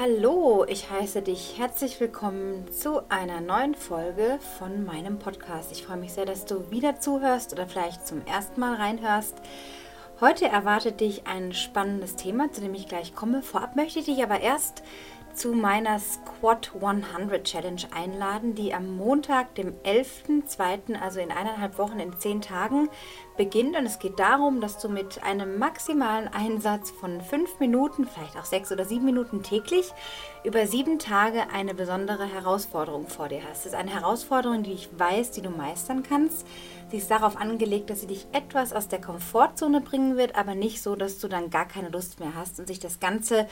Hallo, ich heiße dich herzlich willkommen zu einer neuen Folge von meinem Podcast. Ich freue mich sehr, dass du wieder zuhörst oder vielleicht zum ersten Mal reinhörst. Heute erwartet dich ein spannendes Thema, zu dem ich gleich komme. Vorab möchte ich dich aber erst zu meiner Squat 100 Challenge einladen, die am Montag, dem 11.02., also in eineinhalb Wochen, in zehn Tagen beginnt. Und es geht darum, dass du mit einem maximalen Einsatz von fünf Minuten, vielleicht auch sechs oder sieben Minuten täglich, über sieben Tage eine besondere Herausforderung vor dir hast. Das ist eine Herausforderung, die ich weiß, die du meistern kannst. Sie ist darauf angelegt, dass sie dich etwas aus der Komfortzone bringen wird, aber nicht so, dass du dann gar keine Lust mehr hast und sich das Ganze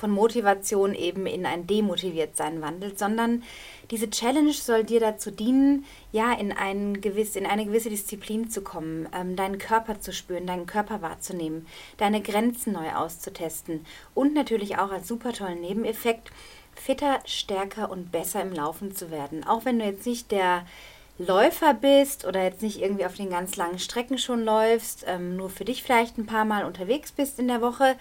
von Motivation eben in ein Demotiviertsein wandelt, sondern diese Challenge soll dir dazu dienen, ja, in, ein gewiss, in eine gewisse Disziplin zu kommen, ähm, deinen Körper zu spüren, deinen Körper wahrzunehmen, deine Grenzen neu auszutesten und natürlich auch als super tollen Nebeneffekt, fitter, stärker und besser im Laufen zu werden. Auch wenn du jetzt nicht der Läufer bist oder jetzt nicht irgendwie auf den ganz langen Strecken schon läufst, ähm, nur für dich vielleicht ein paar Mal unterwegs bist in der Woche,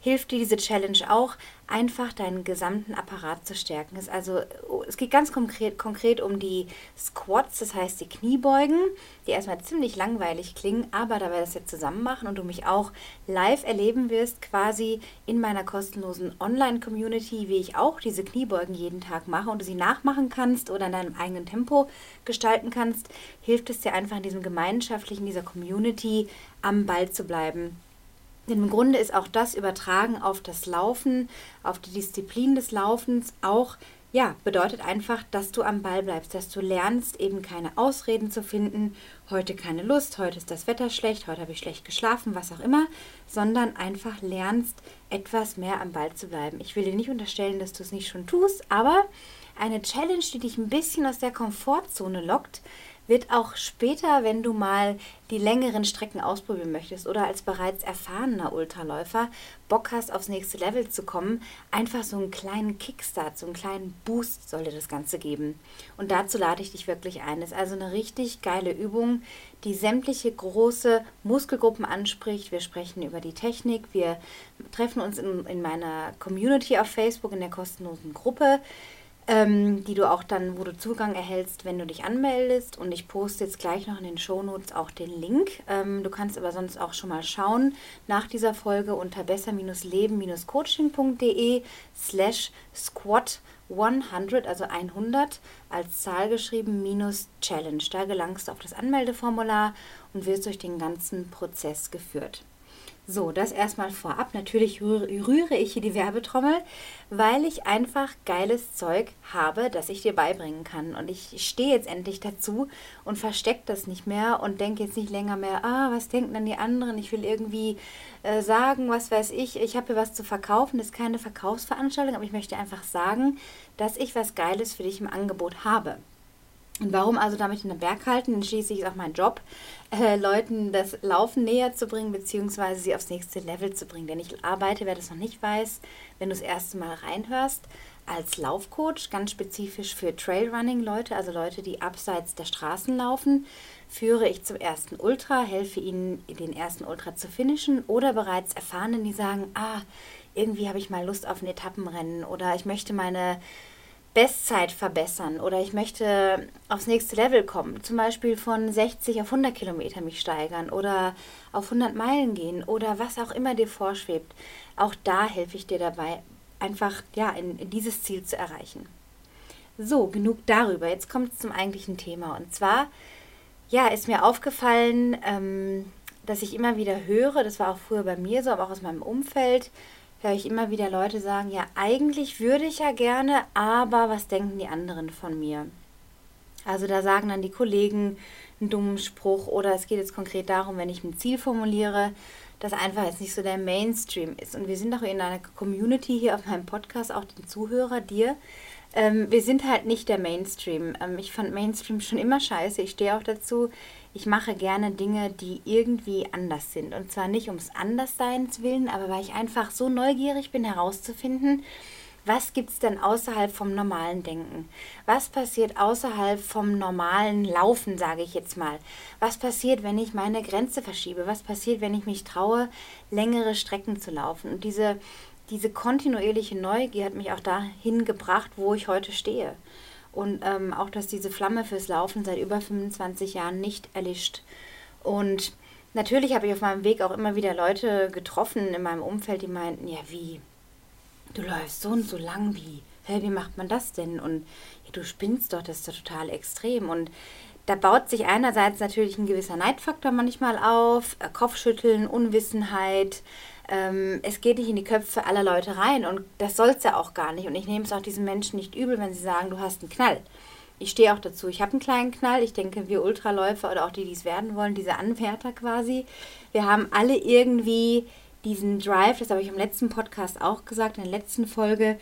hilft dir diese Challenge auch, einfach deinen gesamten Apparat zu stärken. Es, also, es geht ganz konkret, konkret um die Squats, das heißt die Kniebeugen, die erstmal ziemlich langweilig klingen, aber da wir das jetzt zusammen machen und du mich auch live erleben wirst, quasi in meiner kostenlosen Online-Community, wie ich auch diese Kniebeugen jeden Tag mache und du sie nachmachen kannst oder in deinem eigenen Tempo gestalten kannst, hilft es dir einfach in diesem gemeinschaftlichen, dieser Community am Ball zu bleiben denn im Grunde ist auch das Übertragen auf das Laufen, auf die Disziplin des Laufens auch, ja, bedeutet einfach, dass du am Ball bleibst, dass du lernst, eben keine Ausreden zu finden, heute keine Lust, heute ist das Wetter schlecht, heute habe ich schlecht geschlafen, was auch immer, sondern einfach lernst, etwas mehr am Ball zu bleiben. Ich will dir nicht unterstellen, dass du es nicht schon tust, aber eine Challenge, die dich ein bisschen aus der Komfortzone lockt, wird auch später, wenn du mal die längeren Strecken ausprobieren möchtest oder als bereits erfahrener Ultraläufer Bock hast, aufs nächste Level zu kommen, einfach so einen kleinen Kickstart, so einen kleinen Boost soll dir das Ganze geben. Und dazu lade ich dich wirklich ein. Das ist also eine richtig geile Übung, die sämtliche große Muskelgruppen anspricht. Wir sprechen über die Technik. Wir treffen uns in, in meiner Community auf Facebook in der kostenlosen Gruppe ähm, die du auch dann, wo du Zugang erhältst, wenn du dich anmeldest. Und ich poste jetzt gleich noch in den Shownotes auch den Link. Ähm, du kannst aber sonst auch schon mal schauen nach dieser Folge unter besser-leben-coaching.de slash squat 100, also 100 als Zahl geschrieben, minus Challenge. Da gelangst du auf das Anmeldeformular und wirst durch den ganzen Prozess geführt. So, das erstmal vorab. Natürlich rühre ich hier die Werbetrommel, weil ich einfach geiles Zeug habe, das ich dir beibringen kann. Und ich stehe jetzt endlich dazu und verstecke das nicht mehr und denke jetzt nicht länger mehr, ah, was denken dann die anderen? Ich will irgendwie äh, sagen, was weiß ich, ich habe hier was zu verkaufen. Das ist keine Verkaufsveranstaltung, aber ich möchte einfach sagen, dass ich was Geiles für dich im Angebot habe. Und warum also damit in den Berg halten? Denn schließlich ist auch mein Job, äh, Leuten das Laufen näher zu bringen, beziehungsweise sie aufs nächste Level zu bringen. Denn ich arbeite, wer das noch nicht weiß, wenn du das erste Mal reinhörst, als Laufcoach, ganz spezifisch für Trailrunning-Leute, also Leute, die abseits der Straßen laufen, führe ich zum ersten Ultra, helfe ihnen, den ersten Ultra zu finishen oder bereits Erfahrenen, die sagen, ah, irgendwie habe ich mal Lust auf ein Etappenrennen oder ich möchte meine Bestzeit verbessern oder ich möchte aufs nächste Level kommen, zum Beispiel von 60 auf 100 Kilometer mich steigern oder auf 100 Meilen gehen oder was auch immer dir vorschwebt, auch da helfe ich dir dabei, einfach ja, in, in dieses Ziel zu erreichen. So, genug darüber. Jetzt kommt es zum eigentlichen Thema. Und zwar, ja, ist mir aufgefallen, ähm, dass ich immer wieder höre, das war auch früher bei mir so, aber auch aus meinem Umfeld, höre ich immer wieder Leute sagen, ja, eigentlich würde ich ja gerne, aber was denken die anderen von mir? Also da sagen dann die Kollegen einen dummen Spruch oder es geht jetzt konkret darum, wenn ich ein Ziel formuliere, das einfach jetzt nicht so der Mainstream ist. Und wir sind auch in einer Community hier auf meinem Podcast, auch den Zuhörer, dir. Ähm, wir sind halt nicht der Mainstream. Ähm, ich fand Mainstream schon immer scheiße. Ich stehe auch dazu ich mache gerne Dinge, die irgendwie anders sind. Und zwar nicht ums Andersseins willen, aber weil ich einfach so neugierig bin herauszufinden, was gibt es denn außerhalb vom normalen Denken? Was passiert außerhalb vom normalen Laufen, sage ich jetzt mal? Was passiert, wenn ich meine Grenze verschiebe? Was passiert, wenn ich mich traue, längere Strecken zu laufen? Und diese diese kontinuierliche Neugier hat mich auch dahin gebracht, wo ich heute stehe. Und ähm, auch, dass diese Flamme fürs Laufen seit über 25 Jahren nicht erlischt. Und natürlich habe ich auf meinem Weg auch immer wieder Leute getroffen in meinem Umfeld, die meinten, ja wie, du läufst so und so lang, wie, hä, wie macht man das denn? Und ja, du spinnst doch, das ist doch total extrem. Und da baut sich einerseits natürlich ein gewisser Neidfaktor manchmal auf, äh, Kopfschütteln, Unwissenheit. Ähm, es geht nicht in die Köpfe aller Leute rein und das soll es ja auch gar nicht. Und ich nehme es auch diesen Menschen nicht übel, wenn sie sagen, du hast einen Knall. Ich stehe auch dazu. Ich habe einen kleinen Knall. Ich denke, wir Ultraläufer oder auch die, die es werden wollen, diese Anwärter quasi, wir haben alle irgendwie diesen Drive, das habe ich im letzten Podcast auch gesagt, in der letzten Folge,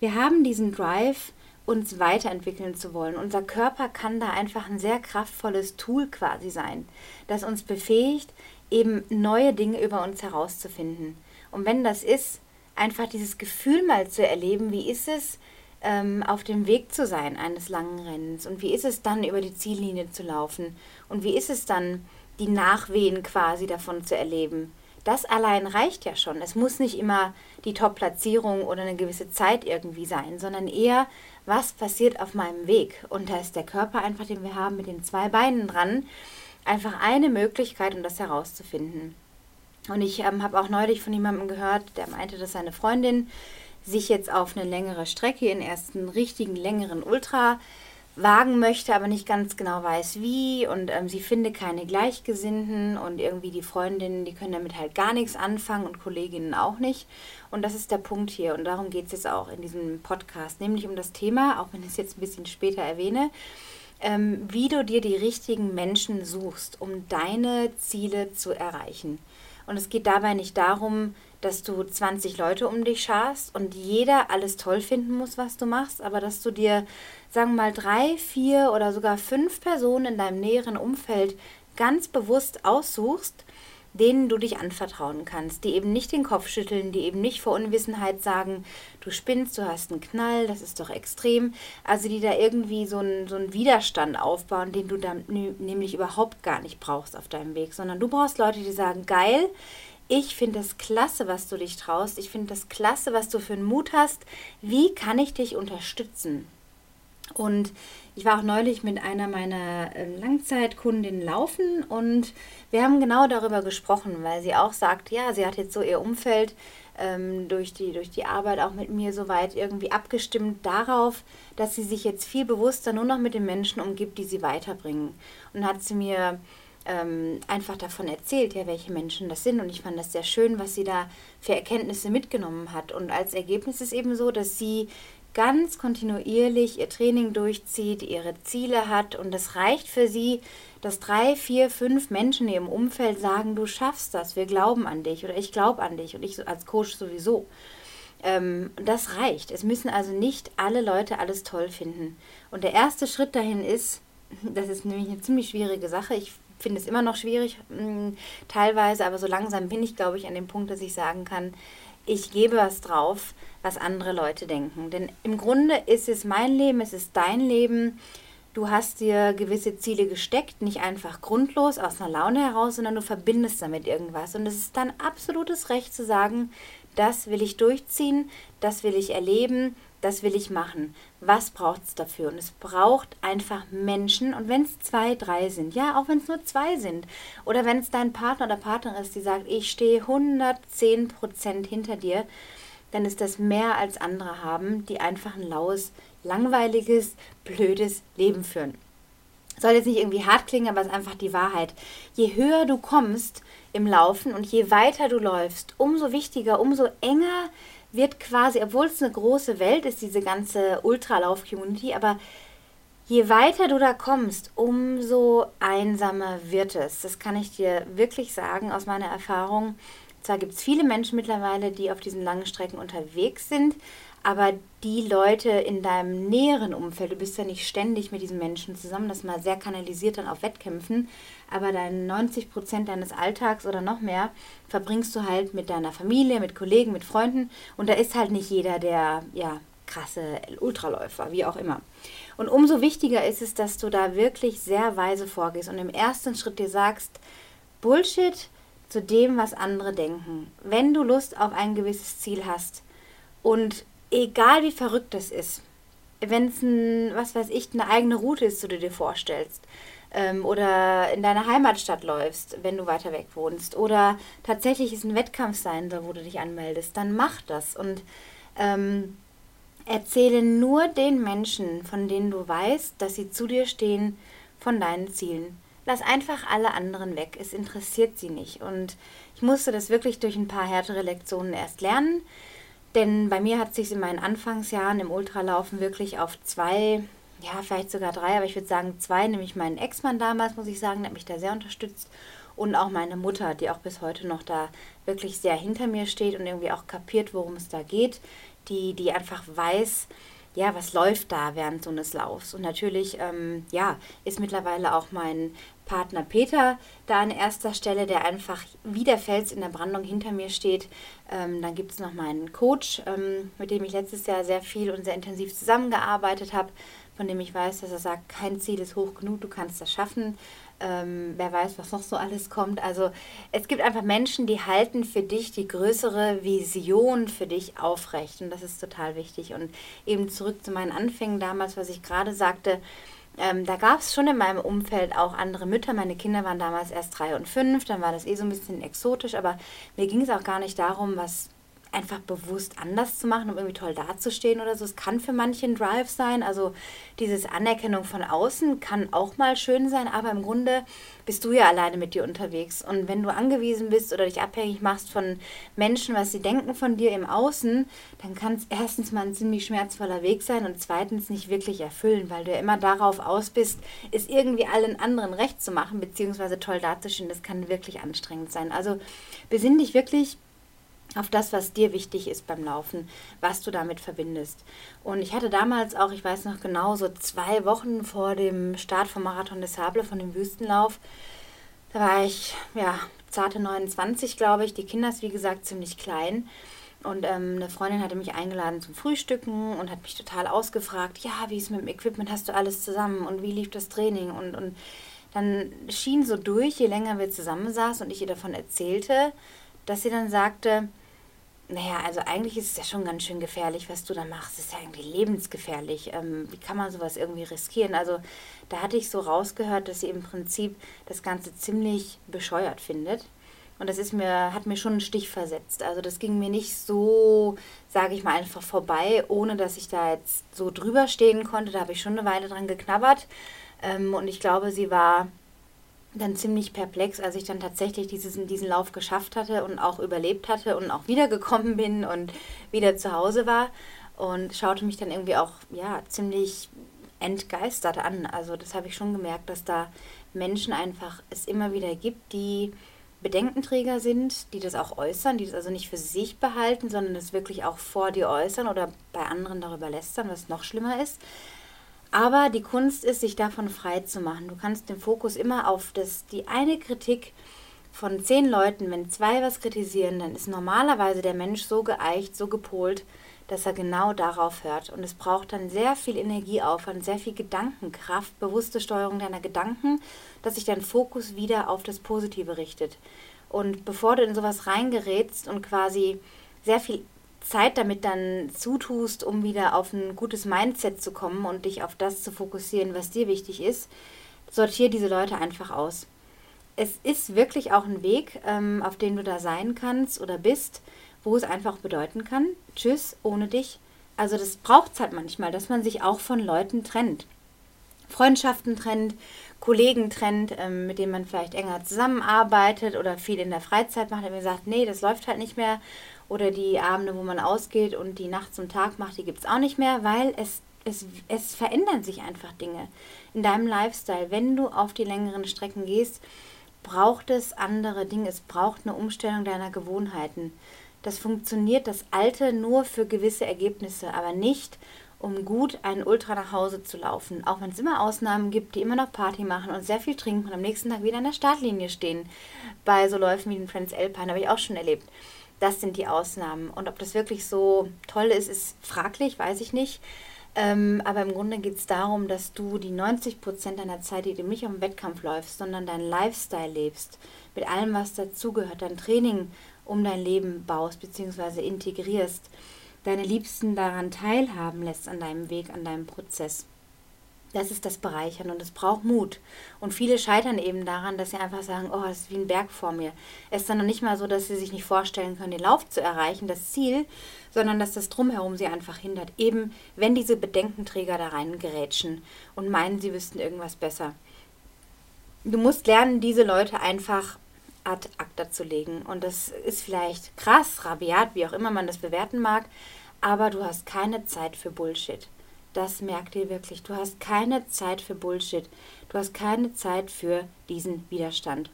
wir haben diesen Drive, uns weiterentwickeln zu wollen. Unser Körper kann da einfach ein sehr kraftvolles Tool quasi sein, das uns befähigt, eben neue Dinge über uns herauszufinden. Und wenn das ist, einfach dieses Gefühl mal zu erleben, wie ist es, ähm, auf dem Weg zu sein eines langen Rennens und wie ist es dann, über die Ziellinie zu laufen und wie ist es dann, die Nachwehen quasi davon zu erleben. Das allein reicht ja schon. Es muss nicht immer die Top-Platzierung oder eine gewisse Zeit irgendwie sein, sondern eher was passiert auf meinem Weg. Und da ist der Körper einfach, den wir haben, mit den zwei Beinen dran, einfach eine Möglichkeit, um das herauszufinden. Und ich ähm, habe auch neulich von jemandem gehört, der meinte, dass seine Freundin sich jetzt auf eine längere Strecke, in ersten richtigen längeren Ultra wagen möchte, aber nicht ganz genau weiß wie und ähm, sie finde keine Gleichgesinnten und irgendwie die Freundinnen, die können damit halt gar nichts anfangen und Kolleginnen auch nicht. Und das ist der Punkt hier und darum geht es jetzt auch in diesem Podcast, nämlich um das Thema, auch wenn ich es jetzt ein bisschen später erwähne, ähm, wie du dir die richtigen Menschen suchst, um deine Ziele zu erreichen. Und es geht dabei nicht darum, dass du 20 Leute um dich scharst und jeder alles toll finden muss, was du machst, aber dass du dir, sagen wir mal, drei, vier oder sogar fünf Personen in deinem näheren Umfeld ganz bewusst aussuchst, denen du dich anvertrauen kannst, die eben nicht den Kopf schütteln, die eben nicht vor Unwissenheit sagen, du spinnst, du hast einen Knall, das ist doch extrem. Also die da irgendwie so einen, so einen Widerstand aufbauen, den du dann nämlich überhaupt gar nicht brauchst auf deinem Weg, sondern du brauchst Leute, die sagen, geil, ich finde das klasse, was du dich traust. Ich finde das klasse, was du für einen Mut hast. Wie kann ich dich unterstützen? Und ich war auch neulich mit einer meiner ähm, Langzeitkundinnen laufen und wir haben genau darüber gesprochen, weil sie auch sagt, ja, sie hat jetzt so ihr Umfeld ähm, durch, die, durch die Arbeit auch mit mir soweit irgendwie abgestimmt darauf, dass sie sich jetzt viel bewusster nur noch mit den Menschen umgibt, die sie weiterbringen. Und hat sie mir ähm, einfach davon erzählt, ja, welche Menschen das sind. Und ich fand das sehr schön, was sie da für Erkenntnisse mitgenommen hat. Und als Ergebnis ist eben so, dass sie ganz kontinuierlich ihr Training durchzieht, ihre Ziele hat und es reicht für sie, dass drei, vier, fünf Menschen in ihrem Umfeld sagen, du schaffst das, wir glauben an dich oder ich glaube an dich und ich als Coach sowieso. Ähm, das reicht. Es müssen also nicht alle Leute alles toll finden. Und der erste Schritt dahin ist, das ist nämlich eine ziemlich schwierige Sache. Ich finde es immer noch schwierig, mh, mm, teilweise, aber so langsam bin ich, glaube ich, an dem Punkt, dass ich sagen kann, ich gebe was drauf, was andere Leute denken. Denn im Grunde ist es mein Leben, es ist dein Leben. Du hast dir gewisse Ziele gesteckt, nicht einfach grundlos aus einer Laune heraus, sondern du verbindest damit irgendwas. Und es ist dein absolutes Recht zu sagen, das will ich durchziehen, das will ich erleben, das will ich machen. Was braucht es dafür? Und es braucht einfach Menschen. Und wenn es zwei, drei sind, ja, auch wenn es nur zwei sind, oder wenn es dein Partner oder Partnerin ist, die sagt, ich stehe 110 Prozent hinter dir, dann ist das mehr als andere haben, die einfach ein laues, langweiliges, blödes Leben führen. Soll jetzt nicht irgendwie hart klingen, aber es ist einfach die Wahrheit. Je höher du kommst im Laufen und je weiter du läufst, umso wichtiger, umso enger wird quasi, obwohl es eine große Welt ist, diese ganze Ultralauf-Community, aber je weiter du da kommst, umso einsamer wird es. Das kann ich dir wirklich sagen aus meiner Erfahrung. Zwar gibt es viele Menschen mittlerweile, die auf diesen langen Strecken unterwegs sind, aber die Leute in deinem näheren Umfeld, du bist ja nicht ständig mit diesen Menschen zusammen, das mal sehr kanalisiert dann auf Wettkämpfen, aber deine 90 Prozent deines Alltags oder noch mehr verbringst du halt mit deiner Familie, mit Kollegen, mit Freunden und da ist halt nicht jeder der, ja, krasse Ultraläufer, wie auch immer. Und umso wichtiger ist es, dass du da wirklich sehr weise vorgehst und im ersten Schritt dir sagst, Bullshit zu dem, was andere denken. Wenn du Lust auf ein gewisses Ziel hast, Und egal wie verrückt das ist, wenn es ein, was weiß ich, eine eigene Route ist, die du dir vorstellst, ähm, oder in deiner Heimatstadt läufst, wenn du weiter weg wohnst, oder tatsächlich es ein Wettkampf sein soll, wo du dich anmeldest, dann mach das und ähm, erzähle nur den Menschen, von denen du weißt, dass sie zu dir stehen, von deinen Zielen. Lass einfach alle anderen weg. Es interessiert sie nicht. Und ich musste das wirklich durch ein paar härtere Lektionen erst lernen. Denn bei mir hat sich in meinen Anfangsjahren im Ultralaufen wirklich auf zwei, ja, vielleicht sogar drei, aber ich würde sagen zwei, nämlich meinen Ex-Mann damals, muss ich sagen, der hat mich da sehr unterstützt. Und auch meine Mutter, die auch bis heute noch da wirklich sehr hinter mir steht und irgendwie auch kapiert, worum es da geht. Die, die einfach weiß, ja, was läuft da während so eines Laufs? Und natürlich, ähm, ja, ist mittlerweile auch mein Partner Peter da an erster Stelle, der einfach wie der Fels in der Brandung hinter mir steht. Ähm, dann gibt es noch meinen Coach, ähm, mit dem ich letztes Jahr sehr viel und sehr intensiv zusammengearbeitet habe, von dem ich weiß, dass er sagt, kein Ziel ist hoch genug, du kannst das schaffen. Ähm, wer weiß, was noch so alles kommt. Also es gibt einfach Menschen, die halten für dich die größere Vision für dich aufrecht. Und das ist total wichtig. Und eben zurück zu meinen Anfängen damals, was ich gerade sagte, ähm, da gab es schon in meinem Umfeld auch andere Mütter. Meine Kinder waren damals erst drei und fünf, dann war das eh so ein bisschen exotisch, aber mir ging es auch gar nicht darum, was einfach bewusst anders zu machen, um irgendwie toll dazustehen oder so. Es kann für manche ein Drive sein. Also dieses Anerkennung von außen kann auch mal schön sein, aber im Grunde bist du ja alleine mit dir unterwegs. Und wenn du angewiesen bist oder dich abhängig machst von Menschen, was sie denken von dir im Außen, dann kann es erstens mal ein ziemlich schmerzvoller Weg sein und zweitens nicht wirklich erfüllen, weil du ja immer darauf aus bist, es irgendwie allen anderen recht zu machen, beziehungsweise toll dazustehen. Das kann wirklich anstrengend sein. Also besinn dich wirklich auf das, was dir wichtig ist beim Laufen, was du damit verbindest. Und ich hatte damals auch, ich weiß noch genau, so zwei Wochen vor dem Start vom Marathon des Sable, von dem Wüstenlauf, da war ich, ja, zarte 29, glaube ich. Die Kinder ist, wie gesagt, ziemlich klein. Und ähm, eine Freundin hatte mich eingeladen zum Frühstücken und hat mich total ausgefragt, ja, wie ist mit dem Equipment, hast du alles zusammen und wie lief das Training? Und, und dann schien so durch, je länger wir zusammensaßen und ich ihr davon erzählte, dass sie dann sagte, naja, also eigentlich ist es ja schon ganz schön gefährlich, was du da machst. Es ist ja irgendwie lebensgefährlich. Ähm, wie kann man sowas irgendwie riskieren? Also da hatte ich so rausgehört, dass sie im Prinzip das Ganze ziemlich bescheuert findet. Und das ist mir, hat mir schon einen Stich versetzt. Also das ging mir nicht so, sage ich mal, einfach vorbei, ohne dass ich da jetzt so drüber stehen konnte. Da habe ich schon eine Weile dran geknabbert. Ähm, und ich glaube, sie war dann ziemlich perplex, als ich dann tatsächlich dieses, diesen Lauf geschafft hatte und auch überlebt hatte und auch wiedergekommen bin und wieder zu Hause war und schaute mich dann irgendwie auch ja ziemlich entgeistert an. Also das habe ich schon gemerkt, dass da Menschen einfach es immer wieder gibt, die Bedenkenträger sind, die das auch äußern, die das also nicht für sich behalten, sondern das wirklich auch vor dir äußern oder bei anderen darüber lästern, was noch schlimmer ist. Aber die Kunst ist, sich davon frei zu machen. Du kannst den Fokus immer auf das, die eine Kritik von zehn Leuten, wenn zwei was kritisieren, dann ist normalerweise der Mensch so geeicht, so gepolt, dass er genau darauf hört. Und es braucht dann sehr viel Energieaufwand, sehr viel Gedankenkraft, bewusste Steuerung deiner Gedanken, dass sich dein Fokus wieder auf das Positive richtet. Und bevor du in sowas reingerätst und quasi sehr viel Zeit damit dann zutust, um wieder auf ein gutes Mindset zu kommen und dich auf das zu fokussieren, was dir wichtig ist, sortiere diese Leute einfach aus. Es ist wirklich auch ein Weg, ähm, auf dem du da sein kannst oder bist, wo es einfach bedeuten kann, tschüss, ohne dich. Also das braucht es halt manchmal, dass man sich auch von Leuten trennt. Freundschaften trennt, Kollegen trennt, ähm, mit denen man vielleicht enger zusammenarbeitet oder viel in der Freizeit macht, der mir sagt, nee, das läuft halt nicht mehr oder die Abende, wo man ausgeht und die Nacht zum Tag macht, die gibt es auch nicht mehr, weil es, es, es verändern sich einfach Dinge in deinem Lifestyle. Wenn du auf die längeren Strecken gehst, braucht es andere Dinge. Es braucht eine Umstellung deiner Gewohnheiten. Das funktioniert das Alte nur für gewisse Ergebnisse, aber nicht, um gut einen Ultra nach Hause zu laufen. Auch wenn es immer Ausnahmen gibt, die immer noch Party machen und sehr viel trinken und am nächsten Tag wieder an der Startlinie stehen. Bei so Läufen wie den Friends Alpine habe ich auch schon erlebt. Das sind die Ausnahmen. Und ob das wirklich so toll ist, ist fraglich, weiß ich nicht. Ähm, aber im Grunde geht es darum, dass du die 90 Prozent deiner Zeit, die du nicht am Wettkampf läufst, sondern deinen Lifestyle lebst, mit allem, was dazugehört, dein Training um dein Leben baust bzw. integrierst, deine Liebsten daran teilhaben lässt an deinem Weg, an deinem Prozess. Das ist das Bereichern und es braucht Mut. Und viele scheitern eben daran, dass sie einfach sagen, oh, das ist wie ein Berg vor mir. Es ist dann noch nicht mal so, dass sie sich nicht vorstellen können, den Lauf zu erreichen, das Ziel, sondern dass das Drumherum sie einfach hindert. Eben, wenn diese Bedenkenträger da reingerätschen und meinen, sie wüssten irgendwas besser. Du musst lernen, diese Leute einfach ad acta zu legen. Und das ist vielleicht krass, rabiat, wie auch immer man das bewerten mag, aber du hast keine Zeit für Bullshit. Das merkt ihr wirklich. Du hast keine Zeit für Bullshit. Du hast keine Zeit für diesen Widerstand.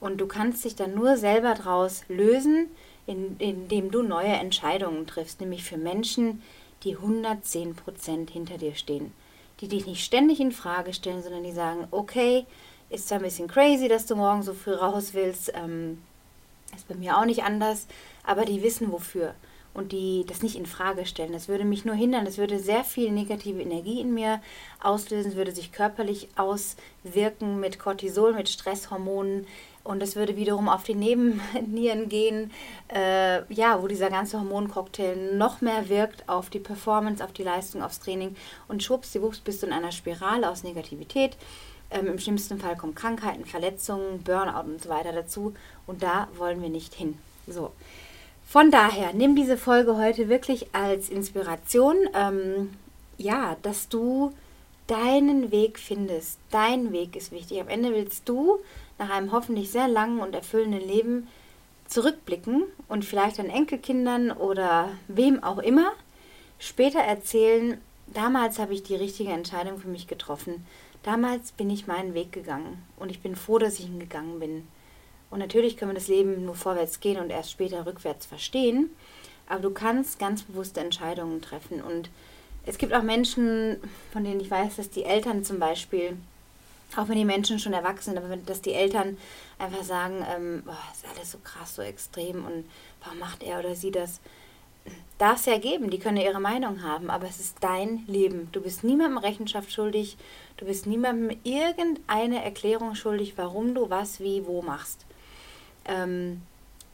Und du kannst dich dann nur selber draus lösen, indem du neue Entscheidungen triffst, nämlich für Menschen, die 110% hinter dir stehen. Die dich nicht ständig in Frage stellen, sondern die sagen, okay, ist zwar ein bisschen crazy, dass du morgen so früh raus willst, ähm, ist bei mir auch nicht anders, aber die wissen wofür und die das nicht in Frage stellen. Das würde mich nur hindern. Das würde sehr viel negative Energie in mir auslösen. Würde sich körperlich auswirken mit Cortisol, mit Stresshormonen. Und es würde wiederum auf die Nebennieren gehen, äh, ja, wo dieser ganze Hormoncocktail noch mehr wirkt auf die Performance, auf die Leistung, aufs Training. Und schwuppsdiwupps bist du in einer Spirale aus Negativität. Ähm, Im schlimmsten Fall kommen Krankheiten, Verletzungen, Burnout und so weiter dazu. Und da wollen wir nicht hin. So. Von daher, nimm diese Folge heute wirklich als Inspiration, ähm, ja, dass du deinen Weg findest. Dein Weg ist wichtig. Am Ende willst du nach einem hoffentlich sehr langen und erfüllenden Leben zurückblicken und vielleicht an Enkelkindern oder wem auch immer später erzählen, damals habe ich die richtige Entscheidung für mich getroffen. Damals bin ich meinen Weg gegangen und ich bin froh, dass ich ihn gegangen bin. Und natürlich können wir das Leben nur vorwärts gehen und erst später rückwärts verstehen. Aber du kannst ganz bewusste Entscheidungen treffen. Und es gibt auch Menschen, von denen ich weiß, dass die Eltern zum Beispiel, auch wenn die Menschen schon erwachsen sind, aber dass die Eltern einfach sagen, ähm, boah, ist alles so krass, so extrem und warum macht er oder sie das? Darf es ja geben, die können ja ihre Meinung haben, aber es ist dein Leben. Du bist niemandem Rechenschaft schuldig, du bist niemandem irgendeine Erklärung schuldig, warum du was wie wo machst ähm,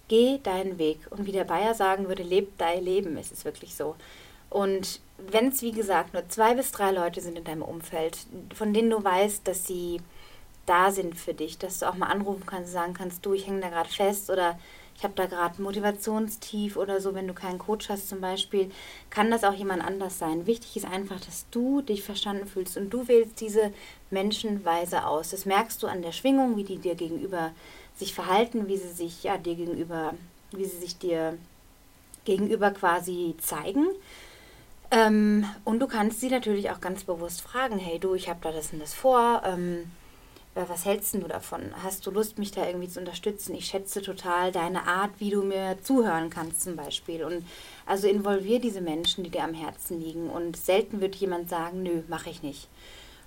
geh deinen Weg. Und wie der Bayer sagen würde, leb dein Leben. Es ist wirklich so. Und wenn es, wie gesagt, nur zwei bis drei Leute sind in deinem Umfeld, von denen du weißt, dass sie da sind für dich, dass du auch mal anrufen kannst, sagen kannst, du, ich hänge da gerade fest oder ich habe da gerade Motivationstief oder so, wenn du keinen Coach hast zum Beispiel, kann das auch jemand anders sein. Wichtig ist einfach, dass du dich verstanden fühlst und du wählst diese Menschenweise aus. Das merkst du an der Schwingung, wie die dir gegenüber sich verhalten, wie sie sich ja dir gegenüber, wie sie sich dir gegenüber quasi zeigen. Ähm, und du kannst sie natürlich auch ganz bewusst fragen, hey du, ich habe da das und das vor, ähm, was hältst du davon? Hast du Lust, mich da irgendwie zu unterstützen? Ich schätze total deine Art, wie du mir zuhören kannst zum Beispiel. Und also involvier diese Menschen, die dir am Herzen liegen. Und selten wird jemand sagen, nö, mache ich nicht.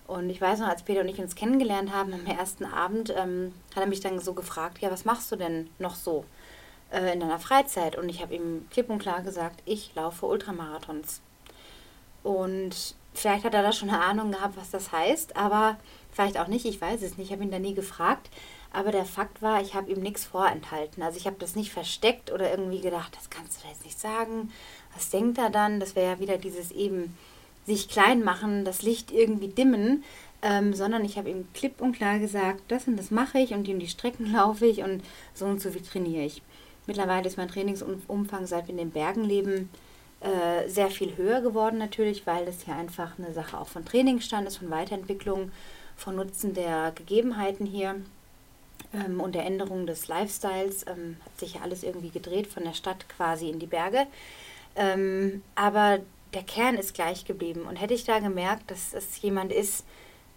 Und ich weiß noch, als Peter und ich uns kennengelernt haben am ersten Abend, ähm, hat er mich dann so gefragt, ja, was machst du denn noch so äh, in deiner Freizeit? Und ich habe ihm klipp und klar gesagt, ich laufe Ultramarathons. Und vielleicht hat er da schon eine Ahnung gehabt, was das heißt, aber vielleicht auch nicht, ich weiß es nicht, ich habe ihn da nie gefragt. Aber der Fakt war, ich habe ihm nichts vorenthalten. Also ich habe das nicht versteckt oder irgendwie gedacht, das kannst du jetzt nicht sagen. Was denkt er dann? Das wäre ja wieder dieses eben sich klein machen, das Licht irgendwie dimmen, ähm, sondern ich habe ihm klipp und klar gesagt, das und das mache ich und die und die Strecken laufe ich und so und so wie trainiere ich. Mittlerweile ist mein Trainingsumfang, seit wir in den Bergen leben, äh, sehr viel höher geworden natürlich, weil das hier einfach eine Sache auch von Trainingsstand ist, von Weiterentwicklung, von Nutzen der Gegebenheiten hier ähm, und der Änderung des Lifestyles. Ähm, hat sich ja alles irgendwie gedreht von der Stadt quasi in die Berge. Ähm, aber der Kern ist gleich geblieben. Und hätte ich da gemerkt, dass es jemand ist,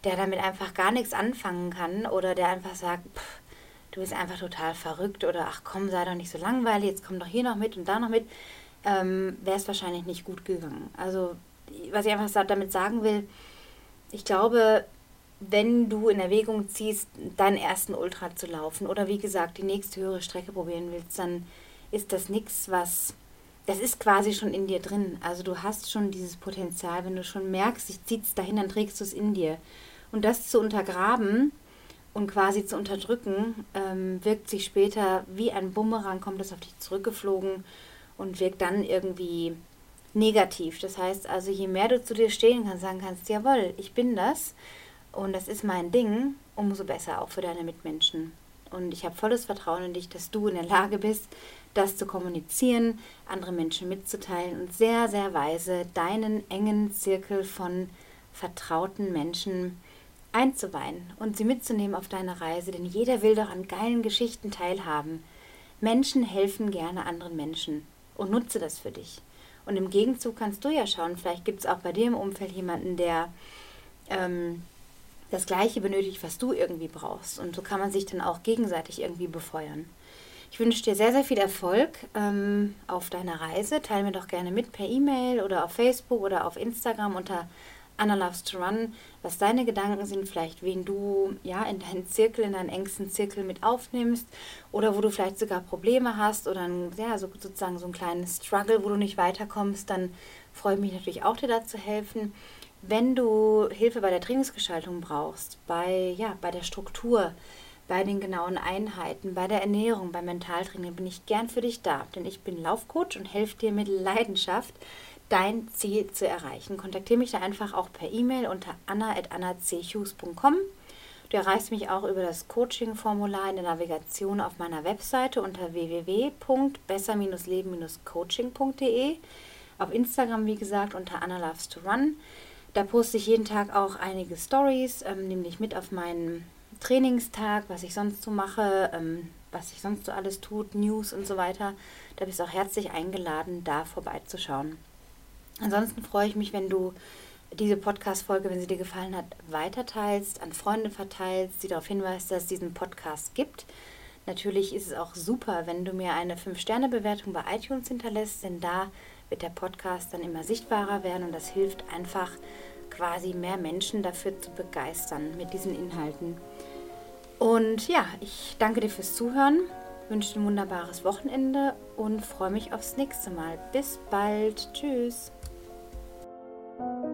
der damit einfach gar nichts anfangen kann oder der einfach sagt, pff, du bist einfach total verrückt oder ach komm, sei doch nicht so langweilig, jetzt komm doch hier noch mit und da noch mit, ähm, wäre es wahrscheinlich nicht gut gegangen. Also, was ich einfach damit sagen will, ich glaube, wenn du in Erwägung ziehst, deinen ersten Ultra zu laufen oder wie gesagt die nächste höhere Strecke probieren willst, dann ist das nichts, was das ist quasi schon in dir drin. Also du hast schon dieses Potenzial, wenn du schon merkst, ich ziehe es dahin, dann trägst du es in dir. Und das zu untergraben und quasi zu unterdrücken, ähm, wirkt sich später wie ein Bumerang, kommt das auf dich zurückgeflogen und wirkt dann irgendwie negativ. Das heißt also, je mehr du zu dir stehen kannst, sagen kannst, jawohl, ich bin das und das ist mein Ding, umso besser auch für deine Mitmenschen. Und ich habe volles Vertrauen in dich, dass du in der Lage bist, das zu kommunizieren, andere Menschen mitzuteilen und sehr, sehr weise deinen engen Zirkel von vertrauten Menschen einzuweihen und sie mitzunehmen auf deine Reise, denn jeder will doch an geilen Geschichten teilhaben. Menschen helfen gerne anderen Menschen und nutze das für dich. Und im Gegenzug kannst du ja schauen, vielleicht gibt es auch bei dir im Umfeld jemanden, der ähm, das Gleiche benötigt, was du irgendwie brauchst. Und so kann man sich dann auch gegenseitig irgendwie befeuern. Ich wünsche dir sehr, sehr viel Erfolg ähm, auf deiner Reise. Teile mir doch gerne mit per E-Mail oder auf Facebook oder auf Instagram unter Anna Loves to Run, was deine Gedanken sind, vielleicht wen du ja in deinen Zirkel, in deinen engsten Zirkel mit aufnimmst oder wo du vielleicht sogar Probleme hast oder ein, ja, so, sozusagen so einen kleinen Struggle, wo du nicht weiterkommst, dann freue ich mich natürlich auch dir da zu helfen. Wenn du Hilfe bei der Trainingsgestaltung brauchst, bei, ja, bei der Struktur, bei den genauen Einheiten, bei der Ernährung, beim Mentaltraining, bin ich gern für dich da, denn ich bin Laufcoach und helfe dir mit Leidenschaft dein Ziel zu erreichen. Kontaktiere mich da einfach auch per E-Mail unter anna.annachughes.com. Du erreichst mich auch über das Coaching-Formular in der Navigation auf meiner Webseite unter www.besser-leben-coaching.de. Auf Instagram, wie gesagt, unter Anna Loves to Run. Da poste ich jeden Tag auch einige Stories, ähm, nämlich mit auf meinen Trainingstag, was ich sonst so mache, ähm, was ich sonst so alles tut, News und so weiter. Da bist du auch herzlich eingeladen, da vorbeizuschauen. Ansonsten freue ich mich, wenn du diese Podcast-Folge, wenn sie dir gefallen hat, weiterteilst, an Freunde verteilst, sie darauf hinweist, dass es diesen Podcast gibt. Natürlich ist es auch super, wenn du mir eine 5-Sterne-Bewertung bei iTunes hinterlässt, denn da wird der Podcast dann immer sichtbarer werden und das hilft einfach quasi mehr Menschen dafür zu begeistern mit diesen Inhalten. Und ja, ich danke dir fürs Zuhören, wünsche dir ein wunderbares Wochenende und freue mich aufs nächste Mal. Bis bald. Tschüss. thank you.